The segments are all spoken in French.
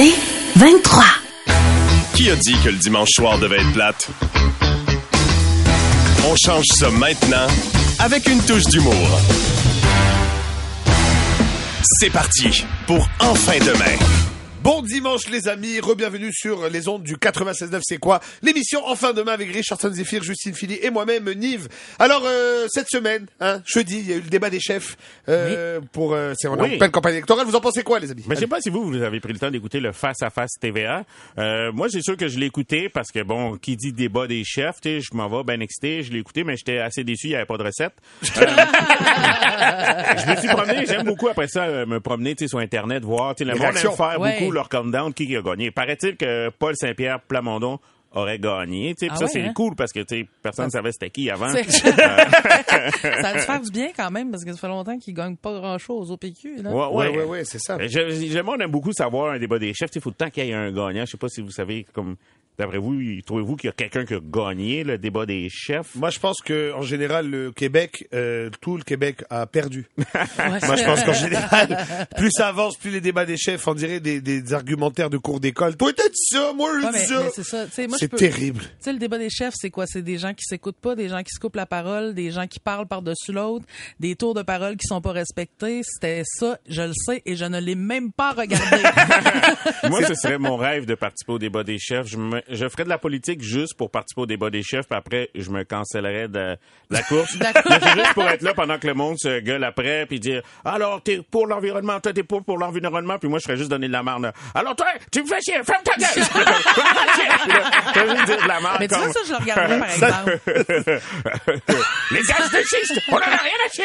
C'est 23. Qui a dit que le dimanche soir devait être plate? On change ça maintenant avec une touche d'humour. C'est parti pour Enfin demain. Bon dimanche les amis, re-bienvenue sur les ondes du 96.9 c'est quoi L'émission Enfin demain avec Richardson Zephyr, Justine Philly et moi-même Nive. Alors euh, cette semaine, hein, jeudi, il y a eu le débat des chefs euh, pour euh, c'est on est en Oui. pleine campagne électorale. Vous en pensez quoi les amis? Mais je sais pas si vous, vous avez pris le temps d'écouter le Face à Face TVA. Euh, moi, c'est sûr que je l'ai écouté parce que, bon, qui dit débat des chefs, tu sais, je m'en vais bien excité, je l'ai écouté, mais j'étais assez déçu, il n'y avait pas de recette. Euh, je me suis promené, j'aime beaucoup après ça euh, me promener, tu sais, sur Internet, voir, tu sais, le Les monde aime réactions. faire Ouais. beaucoup leur countdown, qui a gagné? Paraît-il que Paul Saint-Pierre Plamondon aurait gagné, tu sais, puis Ah ça, ouais, c'est hein? cool parce que, personne ne savait c'était qui avant. Euh, ça va te faire du bien quand même, parce que ça fait longtemps qu'ils gagnent pas grand-chose au PQ. Là. ouais, Ouais ouais. ouais ouais, c'est ça. Euh, J'aimerais on aime beaucoup savoir un débat des chefs. Il faut le temps qu'il y ait un gagnant. Je sais pas si vous savez, comme d'après vous, trouvez-vous qu'il y a quelqu'un qui a gagné le débat des chefs? Moi je pense que en général le Québec, euh, tout le Québec a perdu. Moi je pense qu'en général, plus ça avance, plus les débats des chefs, on dirait des, des argumentaires de cours d'école. Toi t'as dit ça, moi je dis ça. c'est ça. Tu sais, moi, je C'est peux- terrible. Tu sais, le débat des chefs, c'est quoi? C'est des gens qui s'écoutent pas, des gens qui se coupent la parole, des gens qui parlent par-dessus l'autre, des tours de parole qui sont pas respectés. C'était ça, je le sais, et je ne l'ai même pas regardé. Moi, ce serait mon rêve de participer au débat des chefs. Je, me- je ferais de la politique juste pour participer au débat des chefs, puis après, je me cancellerais de, de la course. C'est juste pour être là pendant que le monde se gueule après, puis dire alors t'es pour l'environnement, toi t'es pour pour l'environnement, puis moi je serais juste donner de la merde. là. Alors toi, tu me fais chier, ferme ta gueule. Je juste dire de la merde. mais tu vois, ça, je le regarderais, par exemple. Les gaz de schiste, on en a rien à chier.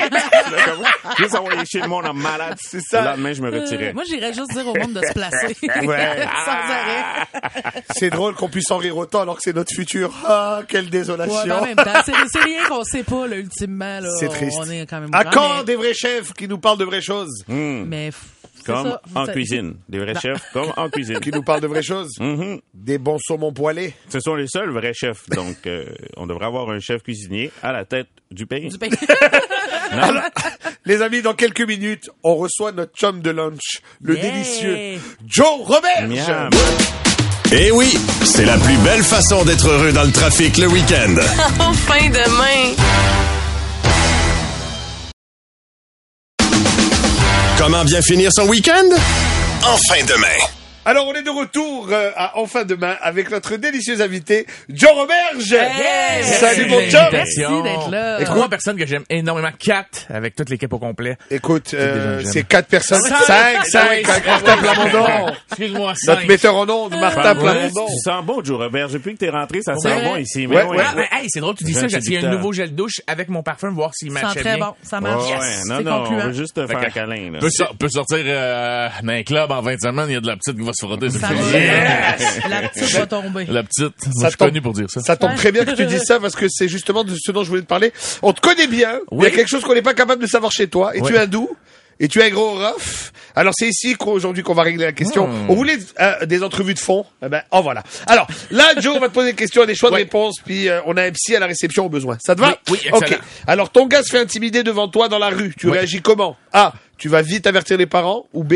Juste envoyer chier le monde en malade. C'est ça. Le lendemain, je me retirais. Euh, moi, j'irais juste dire au monde de se placer. Ouais. Sans arrêt. C'est drôle qu'on puisse en rire autant alors que c'est notre futur. Ah, quelle désolation. mais en même temps, c'est rien qu'on sait pas, là, ultimement. Là. C'est triste. On est quand même À grand, quand mais- des vrais chefs qui nous parlent de vraies choses? Mais f- c'est Comme ça. en cuisine. Des vrais chefs, comme en cuisine. Qui nous parlent de vraies choses? Mhm. Des bons saumons poêlés Ce sont les seuls vrais chefs. Donc, euh, on devrait avoir un chef cuisinier à la tête du pays. Du? Les amis, dans quelques minutes, on reçoit notre chum de lunch, le Yeah. délicieux Joe Robert. Eh oui, c'est la plus belle façon d'être heureux dans le trafic le week-end. Enfin demain. Comment bien finir son week-end? Enfin demain. Alors, on est de retour euh, à Enfin Demain avec notre délicieux invité, Joe Roberge. Hey! Salut mon Merci chum. Merci d'être là. Écoute, Trois personnes que j'aime énormément. Quatre avec toute l'équipe au complet. Écoute, euh, c'est quatre personnes. Cinq, cinq, avec Martin Plamondon. Excuse-moi, Notre metteur en ondes, Martin Ah, Plamondon. Tu sens bon, Joe Robert. Depuis que t'es rentré, ça sent Ouais. bon ici. Mais Ouais, ouais, ouais. Ah, mais hey, c'est drôle, tu dis ça. J'ai essayé un nouveau gel douche avec mon parfum, voir s'il Ça sent matchait très bien. bon. Ça marche. ouais. Non, non, on veut juste faire que- un câlin. Là. Peut, sor- peut sortir euh, dans un club en 20 semaines, il y a de la petite qui va se frotter. sur Ça le va. fait. La petite va tomber. La petite. Moi, Ça je suis tombe- connu pour dire ça. Ça tombe très bien que tu dises ça parce que c'est justement de ce dont je voulais te parler. On te connaît bien. mais Il y a Oui. quelque chose qu'on n'est pas capable de savoir chez toi. Et Oui. tu es hindou. Et tu es un gros rough. Alors c'est ici qu'aujourd'hui qu'on va régler la question. Hmm. On voulait euh, des entrevues de fond. Eh ben, en voilà. Alors là, Joe, on va te poser des questions, des choix de Oui. réponses, puis euh, on a un psy à la réception au besoin. Ça te va? Oui, oui, excellent. Ok. Alors ton gars se fait intimider devant toi dans la rue. Tu Oui. réagis comment? A. Tu vas vite avertir les parents. Ou B.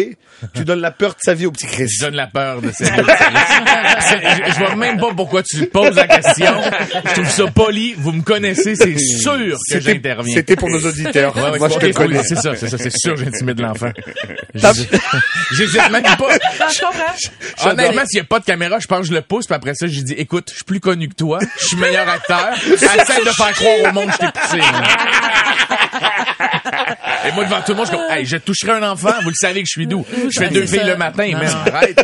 Tu donnes la peur de sa vie au petit Chris. Je donne la peur de cette C'est- je, je vois même pas pourquoi tu poses la question. Je trouve ça poli. Vous me connaissez, c'est sûr que j'interviens. C'était pour nos auditeurs. Ouais, ouais, Moi, je c'est te connais. C'est ça, c'est ça, c'est sûr, j'intimide l'enfant. J'hésite même pas. Je comprends. Honnêtement, s'il n'y a pas de caméra, je pense que je le pousse, puis après ça, je dis, écoute, je suis plus connu que toi, je suis meilleur acteur, essaie de faire croire au monde que je t'ai poussé. Et moi, devant tout le monde, je suis comme, hey, je toucherai un enfant, vous le savez que je suis doux. Je fais deux ça. filles le matin, mais arrête.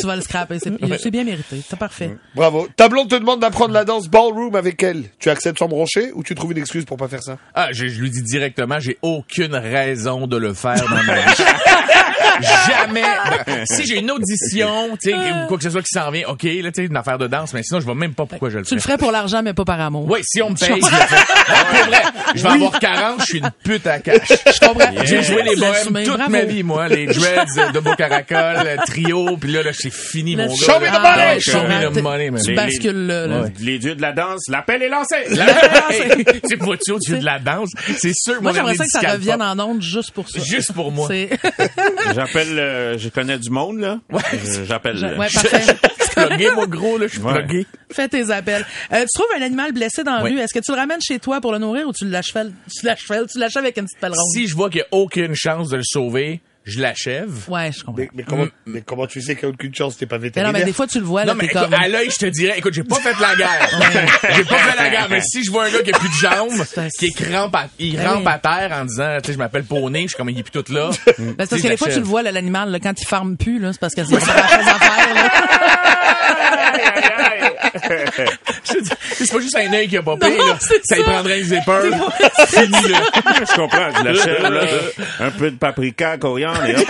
Tu vas le scraper. C'est bien mérité. C'est parfait. Bravo. Ta blonde te demande d'apprendre la danse ballroom avec elle. Tu acceptes sans broncher ou tu trouves une excuse pour pas faire ça? Ah, je, je lui dis directement, j'ai aucune raison de le faire dans ma vie. Jamais. Si j'ai une audition, tu sais, ou quoi que ce soit qui s'en vient, ok, là, tu sais, une affaire de danse, mais sinon, je vois même pas pourquoi je le Tu le fais. ferais pour l'argent, mais pas par amour. Oui, si on me paye, je le fais. Non, pour vrai, je vais avoir 40, je suis une pute à cash. Je comprends. J'ai joué les bohèmes toute bravo. ma vie, moi. Les dreads de Beau Caracol, le trio, puis là, là, c'est fini, mon gars. Show me the là. money! Ah, Show me the money, man. Tu bascules là. là. Ouais. Les dieux de la danse, l'appel est lancé. La- Hey, C'est pas tu tu de la danse? C'est sûr, Moi, mon j'aimerais ça que ça revienne en ondes juste pour ça. Juste pour moi. J'appelle, euh, je connais du monde, là, euh, j'appelle. Je- euh, ouais, parfait. Je suis plugué, moi, gros, là, je suis Ouais. plugué. Fais tes appels. Euh, tu trouves un animal blessé dans la Oui. rue, est-ce que tu le ramènes chez toi pour le nourrir ou tu l'achèves, tu l'achèves, tu l'achèves avec une petite pelle ronde? Si je vois qu'il n'y a aucune chance de le sauver, je l'achève. Ouais, je comprends. Mais, mais comment, mais comment tu sais qu'il n'y a aucune chance, t'es pas Mais vétérinaire? non, mais des fois, tu le vois, là, Non, mais écoute, comme... à l'œil, je te dirais, écoute, j'ai pas fait la guerre. j'ai pas fait la guerre, mais si je vois un gars qui a plus de jambes, C'est qui est crampe à, il Ben rampe à terre en disant, tu sais, je m'appelle Poney, je suis comme, il est plus tout là. Ben, c'est parce que des fois, tu le vois, là, l'animal, là, quand il farme plus, là, c'est parce qu'il y a pas grand-chose à faire, là. Je c'est pas juste un œil qui a Non, là. c'est Ça, ça. prendrait une zipper. C'est Fini, là. je comprends, je l'achève, là. Un peu de paprika, coriandre, et hop.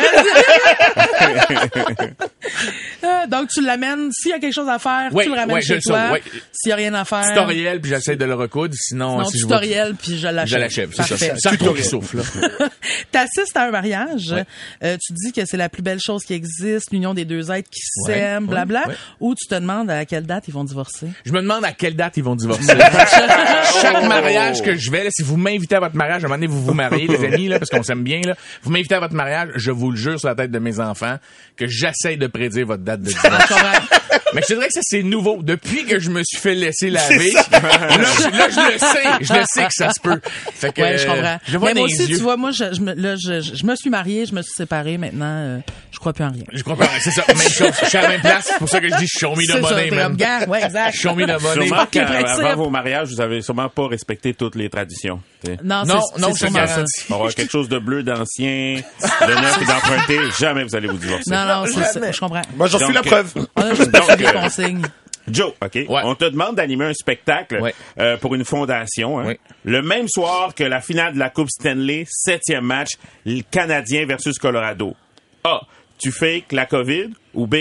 Euh, Donc, tu l'amènes. S'il y a quelque chose à faire, Ouais, tu le ramènes ouais, je chez le toi. S'il y a rien à faire. Tutoriel, puis j'essaie de le recoudre, sinon, Non, si je tutoriel, puis je l'achève. je l'achève, c'est ça. Ça trop souffle, là. T'assistes à un mariage, Ouais. euh, tu dis que c'est la plus belle chose qui existe, l'union des deux êtres qui s'aiment, ouais, blabla, ouais. ou tu te demandes à quelle date ils vont divorcer. Je me demande à quelle date ils vont divorcer. Chaque mariage que je vais, là, si vous m'invitez à votre mariage, à un moment donné, vous vous mariez, les amis, là, parce qu'on s'aime bien, là. Vous m'invitez à votre mariage, je vous le jure sur la tête de mes enfants, que j'essaye de prédire votre date de divorce. Mais je te dirais que ça, c'est nouveau. Depuis que je me suis fait laisser laver, là, je, là, je le sais. Je le sais que ça se peut. Fait que, Ouais, je comprends. je vois Mais moi aussi, yeux. tu vois, moi, je, là, je, je, je me suis mariée, je me suis séparée. Maintenant, euh, je crois plus en rien. Je comprends. C'est ça. Même chose. Je suis à la même place. C'est pour ça que je dis show me C'est the money, man. ouais, exact. Show me the money. Sûrement qu'avant vos mariages, vous avez sûrement pas respecté toutes les traditions. Non, Non, c'est- non, c'est je garantis. Il va avoir quelque chose de bleu d'ancien, de neuf et d'emprunté. Jamais vous allez vous divorcer. Non, non, c'est ça. Je comprends. Moi, j'en suis la preuve. On a juste pas Donc, suivi les euh, consignes. Joe, OK? Ouais. On te demande d'animer un spectacle Ouais. euh, pour une fondation. hein. Le même soir que la finale de la Coupe Stanley, septième match, le Canadien versus Colorado. A. Tu fakes la COVID ou B.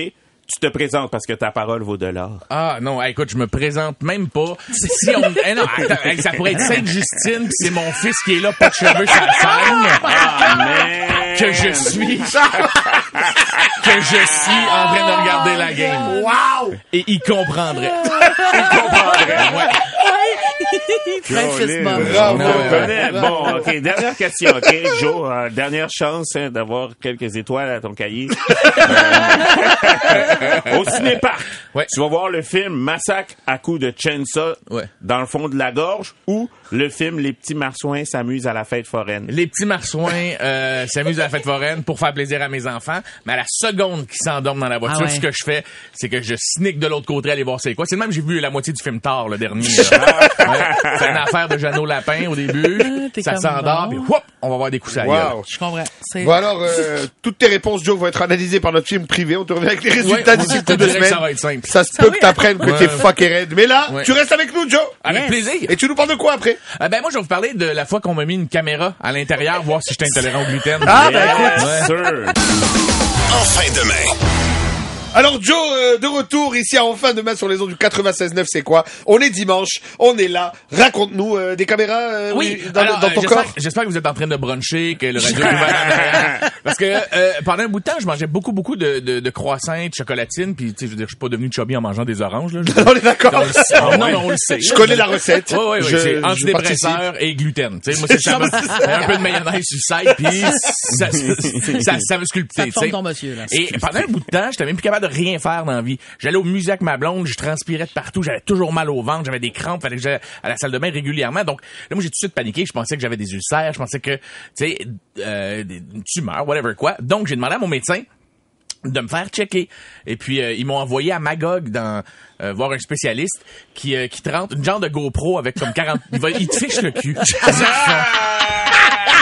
Tu te présentes parce que ta parole vaut de l'or. Ah non, hey, écoute, je me présente même pas. Si on, eh non, attends, hey, ça pourrait être Sainte-Justine, puis c'est mon fils qui est là, pas de cheveux, ça scène. Ah, man! Que je suis, que je suis en train de regarder la game. Waouh! Et il comprendrait. Il comprendrait. Ouais. Connaît. Bon, OK. Dernière question, OK? Joe, euh, dernière chance hein, d'avoir quelques étoiles à ton cahier. Euh, au cinéparc, Ouais. tu vas voir le film Massacre à coups de chainsaw Ouais. dans le fond de la gorge ou le film Les petits marsouins s'amusent à la fête foraine. Les petits marsouins euh, s'amusent à la fête foraine pour faire plaisir à mes enfants, mais à la seconde qu'ils s'endorment dans la voiture, Ah ouais. ce que je fais, c'est que je sneak de l'autre côté aller voir c'est quoi. C'est de même que j'ai vu la moitié du film tard, le dernier. Ouais. C'est une affaire de Jeannot Lapin au début. Ah, ça s'endort, bon. puis whoop, on va voir des coups à. Waouh! Je comprends. C'est- Bon alors, euh, toutes tes réponses, Joe, vont être analysées par notre film privé. On te revient avec les résultats Ouais, d'ici dirais que semaines. ça va être simple. Ça se Ça peut que t'apprennes que t'es fucké raide. Mais là, Ouais. tu restes avec nous, Joe. Avec Yes. plaisir. Et tu nous parles de quoi après? Euh, ben moi, je vais vous parler de la fois qu'on m'a mis une caméra à l'intérieur, voir si j'étais intolérant au gluten. Ah, ben écoute. En fin de main. Alors Joe, euh, de retour ici à Enfin demain sur les ondes du 96.9, c'est quoi? On est dimanche, on est là. Raconte-nous euh, des caméras euh, Oui, dans, alors, dans euh, ton j'espère- corps. J'espère que vous êtes en train de bruncher, que le radio est ouvert. Parce que euh, pendant un bout de temps, je mangeais beaucoup, beaucoup de, de, de croissants, de chocolatines, puis tu sais, je veux dire, je suis pas devenu chubby en mangeant des oranges. Là, On est d'accord. on le sait. non, mais on le sait. Je connais la recette. Ouais, ouais, ouais, Je- c'est antidépresseur et gluten. Tu sais, moi, c'est ça. un peu de mayonnaise sur le side, puis ça, ça, ça, ça veut sculpter. Ça te ton monsieur, là. Et pendant un bout de temps, j'étais même plus capable de rien faire dans la vie. J'allais au musée avec ma blonde, je transpirais de partout, j'avais toujours mal au ventre, j'avais des crampes, fallait que j'aille à la salle de bain régulièrement. Donc là, moi, j'ai tout de suite paniqué. Je pensais que j'avais des ulcères, je pensais que, tu sais, euh, une tumeur, whatever quoi. Donc, j'ai demandé à mon médecin de me faire checker. Et puis, euh, ils m'ont envoyé à Magog dans euh, voir un spécialiste qui, euh, qui te rentre une genre de GoPro avec comme 40... il, il te fiche le cul.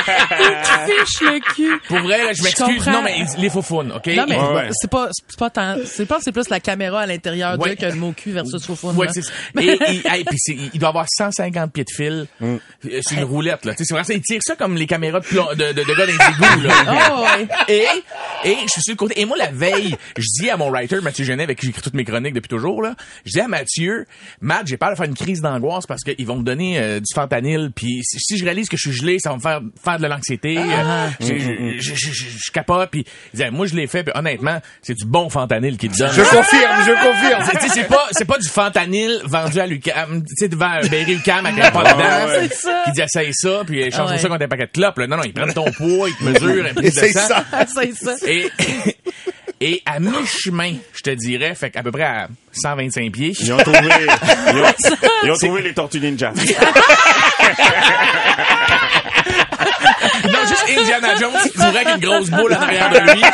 Fiche le cul. Pour vrai, là, je m'excuse. Non, mais les faux faunes, OK? Non, mais Ouais, c'est pas, c'est pas tant, c'est pas, c'est plus la caméra à l'intérieur Ouais. d'eux que le mot cul versus faux fun. Ouais, c'est ça. Et, et, hey, puis c'est- il doit avoir 150 pieds de fil euh, sur une roulette, là. Tu sais, c'est vraiment ça. Il tire ça comme les caméras de, de, de, de gars dans les égouts, là. Oh, ouais. Et, et je suis sur le côté. Et moi, la veille, je dis à mon writer, Mathieu Genet, avec qui j'écris toutes mes chroniques depuis toujours, là, je dis à Mathieu, Matt, j'ai peur de faire une crise d'angoisse parce qu'ils vont me donner euh, du fentanyl, puis si, si je réalise que je suis gelé, ça va me faire faire de l'anxiété. Ah. Euh, je, je, capote, puis il disait, moi, je l'ai fait, puis honnêtement, c'est du bon fentanyl qu'il te donne. Je confirme, je confirme. C'est- pas c'est pas du fentanyl vendu à Lucam, tu sais devant Berry Lucam avec un pas dedans. C'est ça. Qui dit essaye ça puis échange Ah ouais. ça contre un paquet de clopes. là. Non non, ils prennent ton poids, ils te mesurent, Essaye sang. ça. c'est ça. Et Et à mi-chemin, je te dirais, fait qu'à peu près à 125 pieds. Ils ont trouvé, ils ont, ils ont trouvé les Tortues Ninja. Indiana Jones qui courait avec une grosse boule en arrière de lui.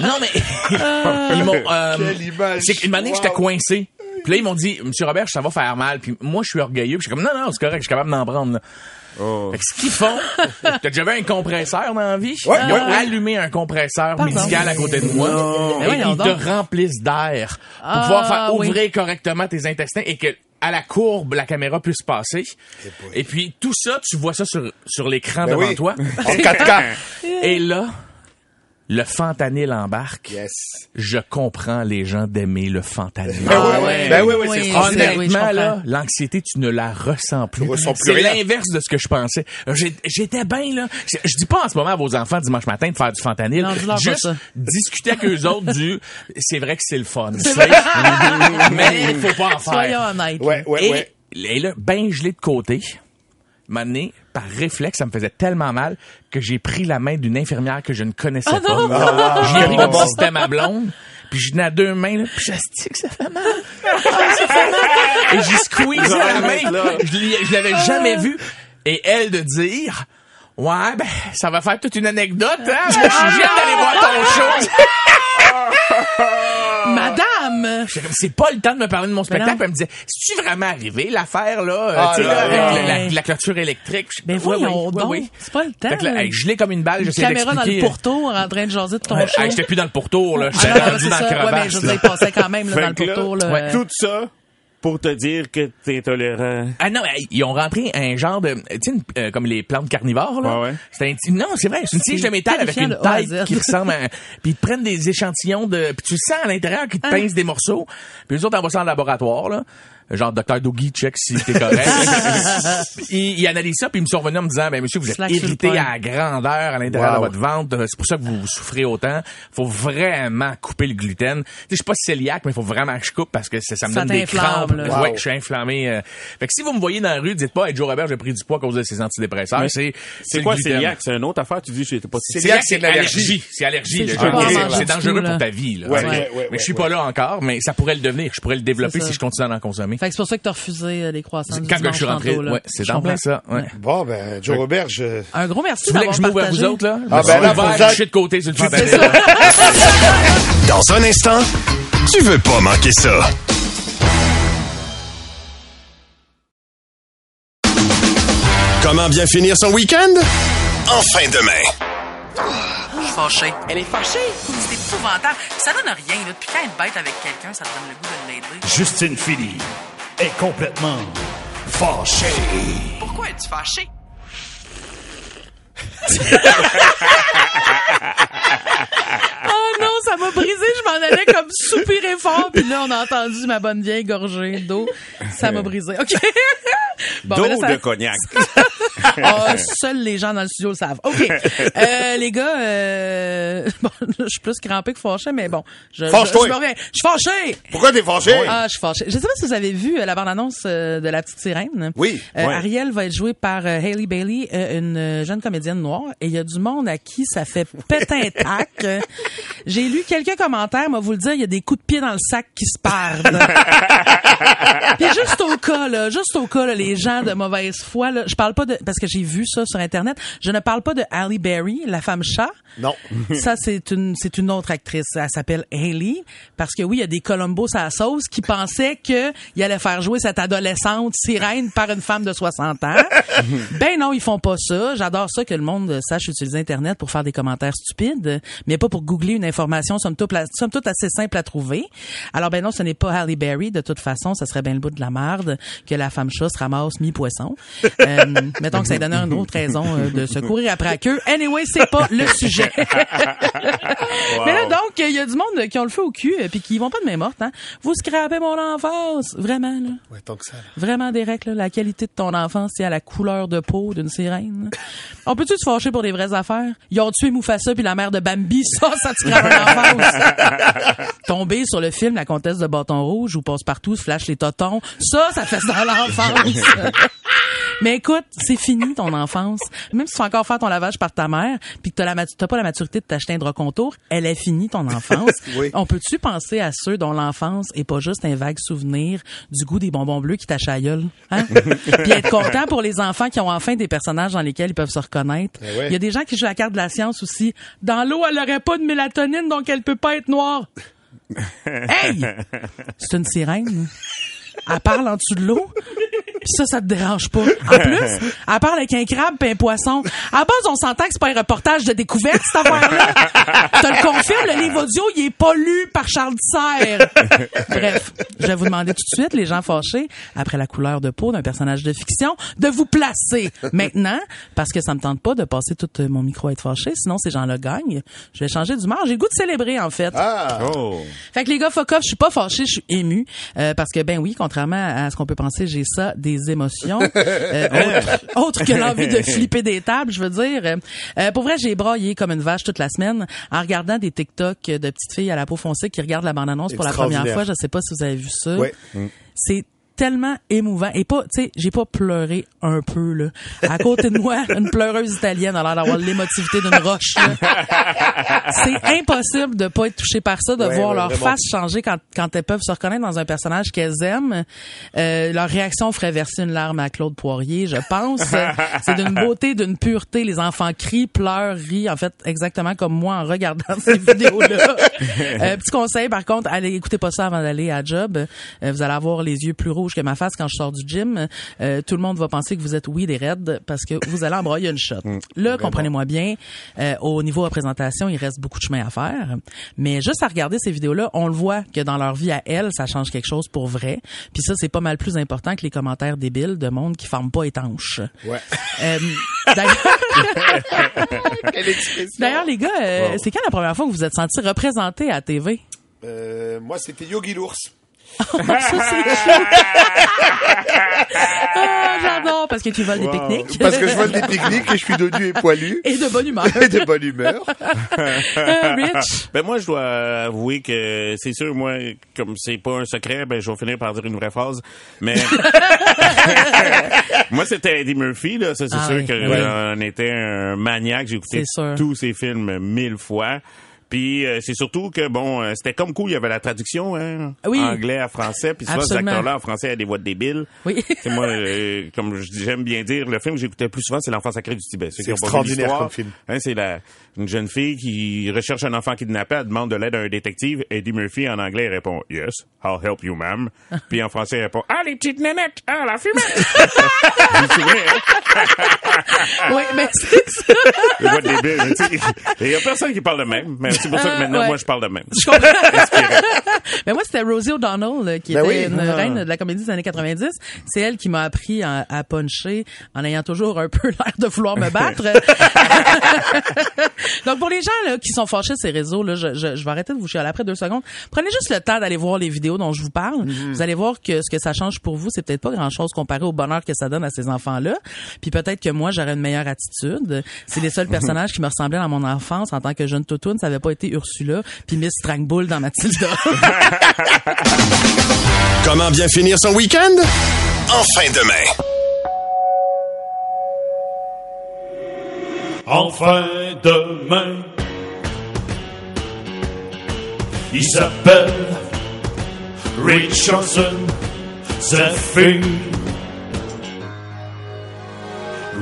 Non, mais ils m'ont... euh, Quelle image. c'est qu'une année, Wow. j'étais coincé. Puis là, ils m'ont dit, Monsieur Robert, ça va faire mal. Puis moi, je suis orgueilleux. Puis je suis comme, non, non, c'est correct, je suis capable d'en prendre. là. Oh. Fait que ce qu'ils font, t'as déjà vu un compresseur dans la vie? Ouais, Ils ont ouais, allumé un compresseur Pardon. médical à côté de moi. Et ils donc. te remplissent d'air pour Ah, pouvoir faire oui. ouvrir correctement tes intestins et que à la courbe, la caméra puisse passer. Et puis, tout ça, tu vois ça sur, sur l'écran Ben devant oui. toi. En 4K. Et là, le fentanyl embarque. Yes. Je comprends les gens d'aimer le fentanyl. Ben Ah oui, ouais. ben oui, oui, c'est Oui, français. c'est- oui, je Honnêtement, là, l'anxiété, tu ne la ressens plus. Tu ressens plus C'est l'inverse de ce que je pensais. J'étais bien, là. Je, je dis pas en ce moment à vos enfants dimanche matin de faire du fentanyl. Non, pas Juste discuter avec eux autres du, c'est vrai que c'est le fun. tu sais. Mais il faut pas en faire. Soyons honnêtes. Ouais, ouais, et, ouais. et là, ben gelé de côté, donné, par réflexe, ça me faisait tellement mal que j'ai pris la main d'une infirmière que je ne connaissais Oh non! pas. J'ai pris Ah, comme si c'était ma blonde. Puis je tenais à deux mains, là, puis j'astique que ça fait mal. Ah, ça fait mal. Et j'ai squeezé la main. Je je l'avais jamais vue. Et elle de dire... Ouais, ben, ça va faire toute une anecdote, hein? Je suis viens d'aller voir ton show. Madame! C'est pas le temps de me parler de mon spectacle. non. Puis elle me disait, c'est-tu vraiment arrivé, l'affaire, là, euh, Ah tu sais, là avec la, la- clôture électrique? Je- Ben voyons ouais, ouais. c'est pas le temps. Fait que là, hey, gelé comme une balle, Une j'essaie caméra dans le d'expliquer. pourtour en train de jaser de ton Ouais, show. j'étais plus dans le pourtour, là. Ah J'étais non, rendu dans le ça. Ouais, mais crevasse, je dire, il passait quand même là, dans le pourtour. Là, ouais, Tout ça pour te dire que t'es tolérant. Ah non, ils ont rentré un genre de, tu sais, euh, comme les plantes carnivores là. Ouais, ouais. C'est un, non, c'est vrai, c'est une tige de métal avec une tête qui ressemble à, puis ils te prennent des échantillons de, puis tu le sens à l'intérieur qu'ils te Ah. pincent des morceaux. Puis les autres envoient ça en laboratoire là. Genre docteur Doogie check si t'es correct. Puis ils, ils analysent ça puis ils me sont revenus en me disant ben monsieur vous êtes Slack irrité à grandeur à l'intérieur Wow. de votre ventre, c'est pour ça que vous souffrez autant. Faut vraiment couper le gluten. Tu sais je suis pas cœliaque mais il faut vraiment que je coupe parce que ça, ça me Ça donne des crampes. là. Ouais, Wow. je suis inflammé. euh. Fait que si vous me voyez dans la rue, dites pas, hey, Joe Robert, j'ai pris du poids à cause de ces antidépresseurs. C'est C'est le quoi celiac? C'est une autre affaire? Tu dis, j'étais pas si Celiac, c'est de l'allergie. C'est allergie. C'est dangereux pour ta vie. Là. Ouais, Tu sais. ouais, ouais, mais je suis pas là encore, mais ça pourrait le devenir. Je pourrais le développer si je continue à en consommer. Fait que c'est pour ça que t'as refusé euh, les croissants Quand que je suis rentré, ouais, c'est en plein ça. Ouais. Bon, ben, Joe Robert, je... Un gros merci Tu voulais que d'avoir je m'ouvre à partagé. vous autres, là? Ah, ben là, que je suis de côté sur le. C'est ça. Dans un instant, tu veux pas manquer ça. Comment bien finir son week-end? En fin de main. Je suis fâchée. Elle est fâchée? C'est épouvantable. Ça donne rien, là. Depuis quand être bête avec quelqu'un, ça te donne le goût de l'aider? Justine Philly est complètement fâchée. Pourquoi es-tu fâchée? Oh m'a brisé. Je m'en allais comme soupirer fort. Puis là, on a entendu ma bonne vieille gorgée d'eau. Ça m'a brisé. OK. Bon, D'eau ben ça- de cognac? Ah, seuls les gens dans le studio le savent. OK. Euh, les gars, euh... bon, je suis plus crampé que fâché, mais bon. Je, Fâche-toi. je me reviens. Je suis fâché! Pourquoi t'es fâché? Ah, je suis fâchée. Je sais pas si vous avez vu euh, la bande-annonce euh, de La Petite Sirène. Oui. Euh, Ouais. Ariel va être jouée par Hailey Bailey, une jeune comédienne noire. Et il y a du monde à qui ça fait pétintac. Euh, J'ai lu quelques commentaires, moi vous le dire, il y a des coups de pied dans le sac qui se perdent. Puis juste au cas, là, juste au cas, là, les gens de mauvaise foi, là, je parle pas de, parce que j'ai vu ça sur Internet, je ne parle pas de Halle Berry, la femme chat. Non. Ça, c'est une, c'est une autre actrice. Elle s'appelle Hailey. Parce que oui, il y a des Columbus à la sauce qui pensaient que il allait faire jouer cette adolescente sirène par une femme de 60 ans. ben non, ils font pas ça. J'adore ça que le monde sache utiliser Internet pour faire des commentaires stupides, mais pas pour googler une information somme toute, somme toute assez simple à trouver. Alors ben non, ce n'est pas Halle Berry. De toute façon, ça serait bien le bout de la marde que la femme chat se ramasse mi-poisson. Euh, mettons que ça donne une autre raison euh, de se courir après la queue. Anyway, c'est pas le sujet. Mais là, donc, il y a du monde qui ont le feu au cul et puis qui vont pas de main morte. Hein. Vous scrapez mon enfance. Vraiment, là. Ouais, tant que ça. là. Vraiment, Derek, là, la qualité de ton enfance, c'est à la couleur de peau d'une sirène. On peut-tu se fâcher pour des vraies affaires? Ils ont tué Mufasa puis la mère de Bambi. Ça, ça te scrape Tomber sur le film La comtesse de bâton rouge où passe partout, flash les totons. Ça, ça fait dans l'enfance. Mais écoute, c'est fini ton enfance. Même si tu vas encore faire ton lavage par ta mère, puis que matu- t'as pas la maturité de t'acheter un drap contour, elle est finie ton enfance. Oui. On peut-tu penser à ceux dont l'enfance est pas juste un vague souvenir du goût des bonbons bleus qui gueule, hein? Puis être content pour les enfants qui ont enfin des personnages dans lesquels ils peuvent se reconnaître. Il Eh ouais. y a des gens qui jouent à la carte de la science aussi. Dans l'eau, elle aurait pas de mélatonine, donc elle peut pas être noire. Hey! C'est une sirène. Elle parle en dessous de l'eau. Puis ça, ça te dérange pas. En plus, elle parle avec un crabe et un poisson. À la base, on s'entend que c'est pas un reportage de découverte, cette affaire-là. Te le confirme, le livre audio, il est pas lu par Charles Serre. Bref, je vais vous demander tout de suite, les gens fâchés, après la couleur de peau d'un personnage de fiction, de vous placer maintenant, parce que ça me tente pas de passer tout euh, mon micro à être fâché, sinon ces gens-là gagnent. Je vais changer d'humeur. J'ai le goût de célébrer, en fait. Ah! Oh. Fait que les gars, fuck off, je suis pas fâchée, je suis émue. Euh, parce que, ben oui, contrairement à ce qu'on peut penser, j'ai ça, des émotions. euh, autres, autres que l'envie de flipper des tables, je veux dire. Euh, pour vrai, j'ai braillé comme une vache toute la semaine en regardant des TikTok de petites filles à la peau foncée qui regardent la bande-annonce pour la première fois. Je sais pas si vous avez vu ça. Ouais. C'est tellement émouvant. Et pas tu sais j'ai pas pleuré un peu là. À côté de moi une pleureuse italienne a l'air d'avoir l'émotivité d'une roche c'est impossible de pas être touché par ça de Ouais, voir ouais, leur vraiment. face changer quand quand elles peuvent se reconnaître dans un personnage qu'elles aiment. Euh, leur réaction ferait verser une larme à Claude Poirier je pense. C'est d'une beauté d'une pureté. Les enfants crient pleurent rient en fait exactement comme moi en regardant ces vidéos là petit conseil par contre allez écoutez pas ça avant d'aller à job. Euh, vous allez avoir les yeux plus que ma face quand je sors du gym Euh, tout le monde va penser que vous êtes weed et raide parce que vous allez embroyer une shot. Là comprenez-moi bien euh, au niveau représentation il reste beaucoup de chemin à faire. Mais juste à regarder ces vidéos là on le voit que dans leur vie à elles ça change quelque chose pour vrai. Puis ça c'est pas mal plus important que les commentaires débiles de monde qui forment pas étanche. Ouais. euh, d'ailleurs les gars, euh, c'est quand la première fois que vous vous êtes senti représenté à TV? Euh, moi, c'était Yogi l'ours. Ça, c'est ah, j'adore, parce que tu voles des pique-niques. Parce que je vole des pique-niques et je suis dodu et poilu. Et de bonne humeur. Et de bonne humeur. Euh, Rich? Ben moi, je dois avouer que c'est sûr, moi, comme c'est pas un secret, ben je vais finir par dire une vraie phrase. Mais moi, c'était Eddie Murphy, là. Ça, c'est Ah sûr oui. que Oui. étais un maniaque. J'ai écouté C'est sûr. tous ses films mille fois. Puis euh, c'est surtout que bon, euh, c'était comme cool, il y avait la traduction, hein, Oui. anglais à français. Puis souvent, ces acteurs-là en français avaient des voix de débiles. Oui. C'est moi, euh, comme je- j'aime bien dire, le film que j'écoutais le plus souvent, c'est L'enfant sacré du Tibet. C'est extraordinaire comme film. Hein, c'est la une jeune fille qui recherche un enfant kidnappé, elle demande de l'aide à un détective. Eddie Murphy en anglais répond Yes, I'll help you, ma'am. Puis en français il répond Ah les petites nénettes, ah la hein? oui, mais c'est ça. Les voix de débile, mais tu sais, Il y a personne qui parle de même, mais c'est pour ça que maintenant ouais. moi je parle de même. Je comprends. mais moi, c'était Rosie O'Donnell, là, qui Ben était oui. une Ah. reine de la comédie des années 90. C'est elle qui m'a appris à, à puncher en ayant toujours un peu l'air de vouloir me battre. Donc, pour les gens là, qui sont fâchés de ces réseaux, là, je, je, je vais arrêter de vous chialer après deux secondes. Prenez juste le temps d'aller voir les vidéos dont je vous parle. Vous allez voir que ce que ça change pour vous, c'est peut-être pas grand-chose comparé au bonheur que ça donne à ces enfants-là. Puis peut-être que moi, j'aurais une meilleure attitude. C'est les seuls personnages qui me ressemblaient dans mon enfance en tant que jeune toutoune. Ça avait pas été Ursula puis Miss Strangbull dans Mathilda. Comment bien finir son week-end? En fin de main. Enfin demain. Il s'appelle Richardson Zephyr.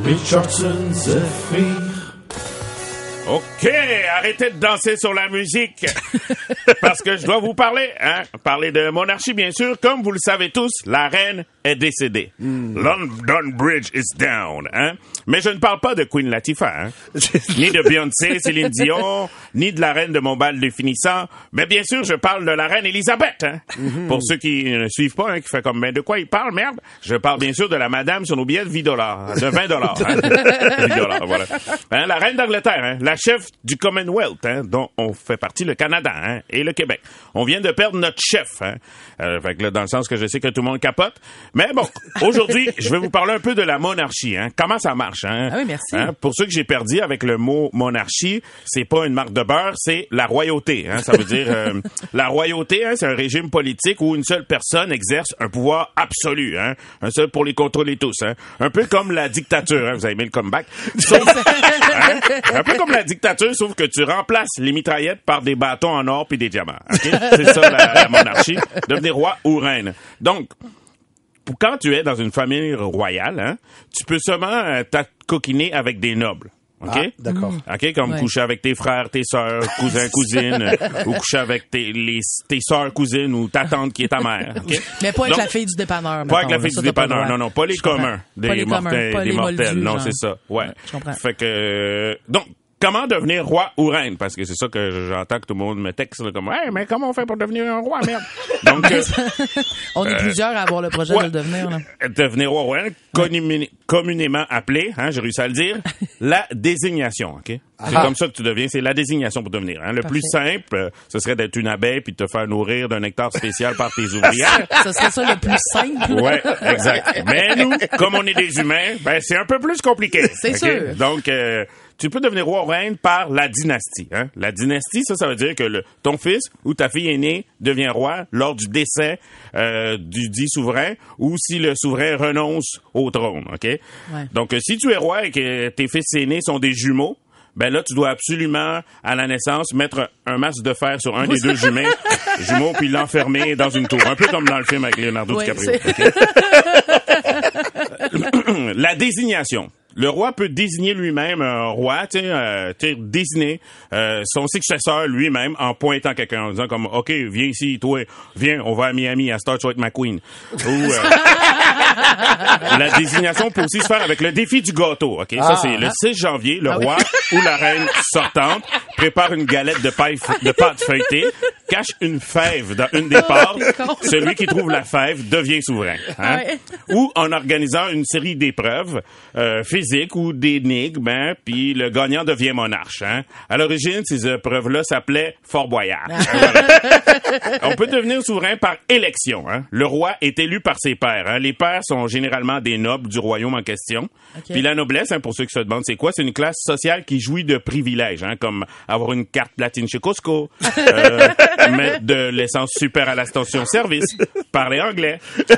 Richardson Zephyr. OK, arrêtez de danser sur la musique. Parce que je dois vous parler, hein, parler de monarchie, bien sûr. Comme vous le savez tous, la reine est décédée. London Bridge is down, hein. Mais je ne parle pas de Queen Latifah, hein. ni de Beyoncé, Céline Dion, ni de la reine de mon bal définissant. Mais bien sûr, je parle de la reine Elisabeth, hein. Pour ceux qui ne suivent pas, hein, qui fait comme, mais de quoi ils parlent, merde? Je parle bien sûr de la madame sur nos billets de 8 dollars, de 20 dollars, hein. 8 dollars, voilà. Hein, la reine d'Angleterre, hein, la chef du Commonwealth, hein, dont on fait partie le Canada hein, et le Québec. On vient de perdre notre chef, hein. Euh, fait que là, dans le sens que je sais que tout le monde capote. Mais bon, aujourd'hui, je vais vous parler un peu de la monarchie. Hein. Comment ça marche? Hein? Ah oui, merci. Hein, Pour ceux que j'ai perdu avec le mot monarchie, c'est pas une marque de beurre, c'est la royauté. Hein. Ça veut dire euh, la royauté, hein, c'est un régime politique où une seule personne exerce un pouvoir absolu, hein, un seul pour les contrôler tous. Hein. Un peu comme la dictature. Hein. Vous avez aimé le comeback? Sauf- Hein? Un peu comme la dictature, sauf que tu remplaces les mitraillettes par des bâtons en or puis des diamants. C'est ça la, la monarchie, devenir roi ou reine. Donc, pour quand tu es dans une famille royale, hein, tu peux seulement euh, t'coquiner avec des nobles. OK? Ah, d'accord. OK, comme Ouais. coucher avec tes frères, tes sœurs, cousins, cousines, ou coucher avec tes, les, tes sœurs, cousines ou ta tante qui est ta mère. Mais pas avec Donc, la fille du dépanneur. pas avec la fille du dépanneur. Non, non, pas les communs. Des Pas les communs, mortels. pas des les mortels. moldus, non, genre. c'est ça. Ouais. Ouais, je comprends. Fait que, euh, donc, comment devenir roi ou reine? Parce que c'est ça que j'entends que tout le monde me texte, là, comme, hey, mais comment on fait pour devenir un roi, merde? Donc, euh, On est plusieurs à avoir le projet ouais. de le devenir. Là. devenir roi ou reine, communi- communément appelé, hein, j'ai réussi à le dire, la désignation, OK? C'est comme ça que tu deviens, c'est la désignation pour devenir. Hein. Le Parfait. plus simple, euh, ce serait d'être une abeille puis de te faire nourrir d'un nectar spécial par tes ouvrières. Ce serait ça le plus simple. Ouais, exact. Mais nous, comme on est des humains, ben c'est un peu plus compliqué. C'est sûr. Donc, euh, tu peux devenir roi ou reine par la dynastie. Hein? La dynastie, ça, ça veut dire que le, ton fils ou ta fille aînée devient roi lors du décès euh, du dit souverain ou si le souverain renonce au trône. Ok? Donc, euh, si tu es roi et que tes fils aînés sont des jumeaux, ben là, tu dois absolument, à la naissance, mettre un masque de fer sur un des deux jumeaux, jumeaux puis l'enfermer dans une tour. Un peu comme dans le film avec Leonardo DiCaprio. la désignation. Le roi peut désigner lui-même un roi, tu euh, désigner euh, son successeur lui-même en pointant quelqu'un, en disant comme, OK, viens ici, toi, viens, on va à Miami, à Star Trek McQueen. Ou, euh, la désignation peut aussi se faire avec le défi du gâteau, OK? Ça, c'est le 6 janvier, le roi ou la reine sortante prépare une galette de, paille de pâte feuilletée, cache une fève dans une des parts. t'es con. Celui qui trouve la fève devient souverain. hein? Ouais. Ou en organisant une série d'épreuves euh, physiques ou d'énigmes, hein, puis le gagnant devient monarche. Hein? À l'origine, ces épreuves-là s'appelaient Fort Boyard. Ah. On peut devenir souverain par élection. Hein? Le roi est élu par ses pairs. Les pairs sont généralement des nobles du royaume en question. Puis la noblesse, hein, pour ceux qui se demandent c'est quoi, c'est une classe sociale qui jouit de privilèges, hein, comme avoir une carte platine chez Costco, euh, mettre de l'essence super à la station-service, parler anglais.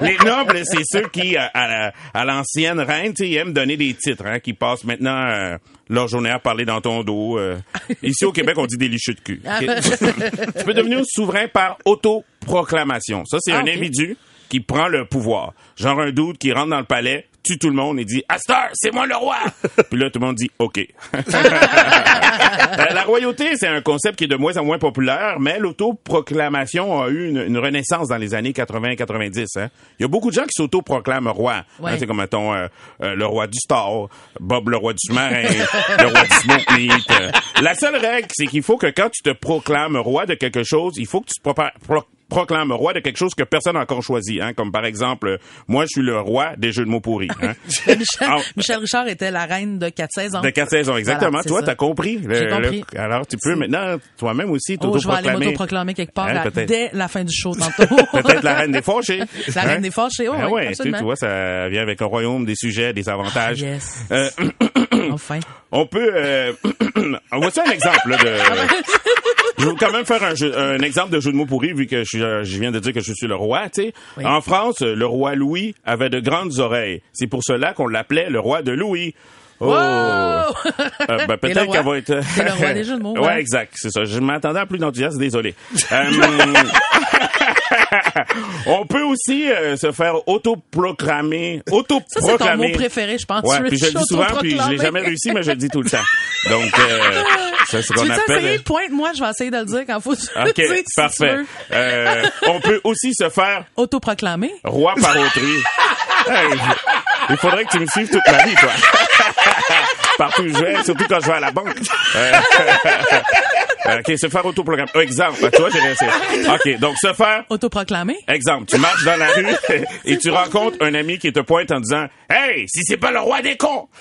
Les nobles, c'est ceux qui, à, à la- à l'ancienne reine, ils aiment donner des titres, hein, qui passent maintenant euh, leur journée à parler dans ton dos. euh. Ici, au Québec, on dit des licheux de cul. ok? tu peux devenir souverain par autoproclamation. Ça, c'est Ah, un ok. individu qui prend le pouvoir. Genre un doute qui rentre dans le palais, tue tout le monde et dit « Astor, c'est moi le roi! » Puis là, tout le monde dit « OK. » La royauté, c'est un concept qui est de moins en moins populaire, mais l'autoproclamation a eu une, une renaissance dans les années 80-90. Hein. Il y a beaucoup de gens qui s'autoproclament roi. Ouais. Hein, c'est comme, mettons, euh, euh, le roi du Star, Bob le roi du sous-marin, le roi du smoke meat. euh. La seule règle, c'est qu'il faut que quand tu te proclames roi de quelque chose, il faut que tu te propa- pro- proclames roi de quelque chose que personne n'a encore choisi. Hein, comme par exemple, euh, moi, je suis le roi des jeux de mots pourris. Hein. Michel, Ah. Michel Richard était la reine de quatre saisons. De quatre saisons, exactement. Voilà, Toi, t'as compris. le- compris. le- alors, tu peux maintenant toi-même aussi Oh, je vais aller t'autoproclamer. m'autoproclamer quelque part Hein, là, dès la fin du show tantôt. Peut-être la reine des fâchés. La reine des fâchés, oh, Ah oui, ouais, tu, tu vois, ça vient avec un royaume, des sujets, des avantages. Ah, yes. Euh, enfin. on peut... Euh, on voit un exemple là, de... Je vais quand même faire un, jeu- un exemple de jeu de mots pourri vu que je, suis- euh, je viens de dire que je suis le roi. Tu sais, Oui. en France, le roi Louis avait de grandes oreilles. C'est pour cela qu'on l'appelait le roi de Louis. Oh. Wow! Euh, ben, peut-être qu'elle va être. C'est le roi des jeux de mots, Ouais, hein. exact, c'est ça. Je m'attendais à plus d'enthousiasme, désolé. Euh, on peut aussi euh, se faire autoproclamer, Ça, c'est ton mot préféré, je pense. Ouais, puis je le dis souvent, puis je l'ai jamais réussi, mais je le dis tout le temps. Donc, euh, c'est ce Tu qu'on veux essayer? appelle. Pointe-moi, je vais essayer de le dire quand faut tu le Ok, dises, si tu parfait. Euh, on peut aussi se faire Autoproclamer. roi par autrui. Hey, il faudrait que tu me suives toute ma vie, toi. Partout où je vais, surtout quand je vais à la banque. Euh, OK, se faire autoprogrammer. Oh, exemple, tu vois, j'ai réussi. OK, donc se faire Autoproclamé? Exemple, tu marches dans la rue et tu rencontres un ami qui te pointe en disant Hey, si c'est pas le roi des cons!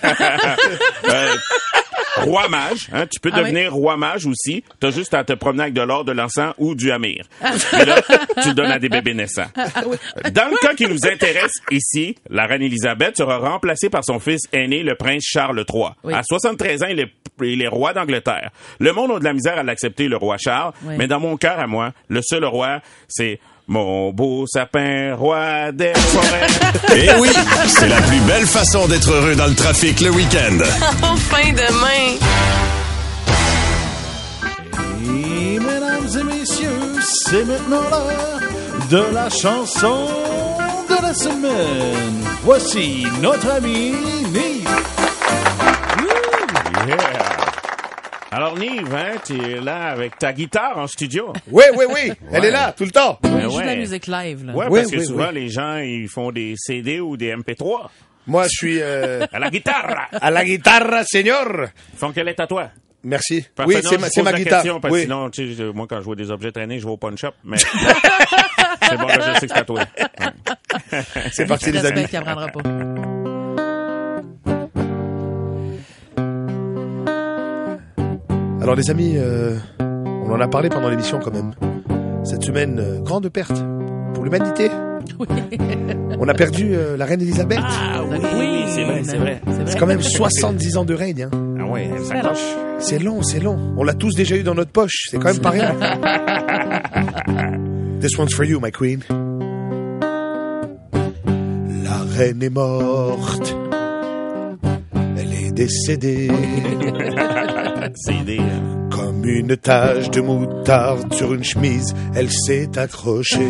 Euh, roi mage, hein, tu peux Ah devenir roi mage aussi. T'as juste à te promener avec de l'or, de l'encens ou du hamir. Et là, tu le donnes à des bébés naissants. Dans le cas qui nous intéresse ici, la reine Elisabeth sera remplacée par son fils aîné, le prince Charles III. Oui. À 73 ans, il est, il est roi d'Angleterre. Le monde a de la misère à l'accepter, le roi Charles, Oui. mais dans mon cœur à moi, le seul roi, c'est mon beau sapin, roi des forêts. Et oui, c'est la plus belle façon d'être heureux dans le trafic le week-end. En fin de main. Et mesdames et messieurs, c'est maintenant l'heure de la chanson de la semaine. Voici notre ami Nive. Alors, Nive, hein, tu es là avec ta guitare en studio. Oui, oui, oui. Elle est là, tout le temps. On Ben joue de la ouais. musique live, là. Ouais, Oui, parce que souvent, oui. les gens, ils font des CD ou des MP3 Moi, je suis euh, à la guitare. à la guitare, senior. Ils font quelle est à toi? Merci. Parfait. oui, c'est ma, pose c'est ma la guitare. question parce que Oui. sinon, tu sais, moi, quand je vois des objets traînés, je vais au punch up, mais c'est bon, là, je sais que c'est à toi. C'est parti, les amis. qu'il apprendra pas. Alors, les amis, euh, on en a parlé pendant l'émission quand même. Cette semaine, euh, grande perte pour l'humanité. On a perdu euh, la reine Elisabeth. Ah oui, c'est vrai, c'est vrai. c'est quand même 70 ans de règne. Hein. Ah ouais, elle s'accroche. C'est long, c'est long. On l'a tous déjà eu dans notre poche. C'est quand même pas rien. This one's for you, my queen. La reine est morte. Elle est décédée Comme une tache de moutarde sur une chemise. Elle s'est accrochée.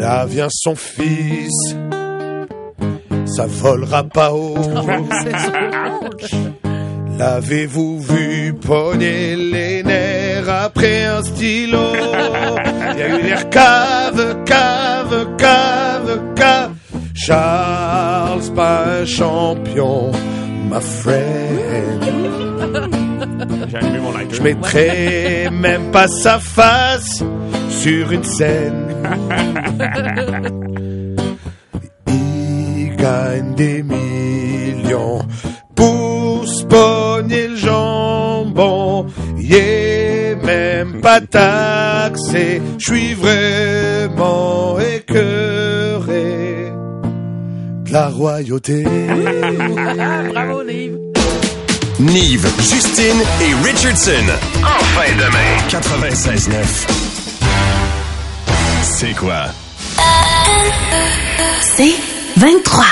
Là vient son fils. Ça volera pas haut. L'avez-vous vu pogner les nerfs après un stylo? Il y a eu l'air cave, cave, cave, cave. Charles, pas un champion, ma friend. J'ai allumé mon lighter. Je mettrai même pas sa face sur une scène. Il gagne des millions pour se pogner le jambon. Il est même pas taxé. Je suis vraiment la royauté. Bravo, Liv. Nive, Justine et Richardson. Enfin demain. 96.9. C'est quoi? C'est 23.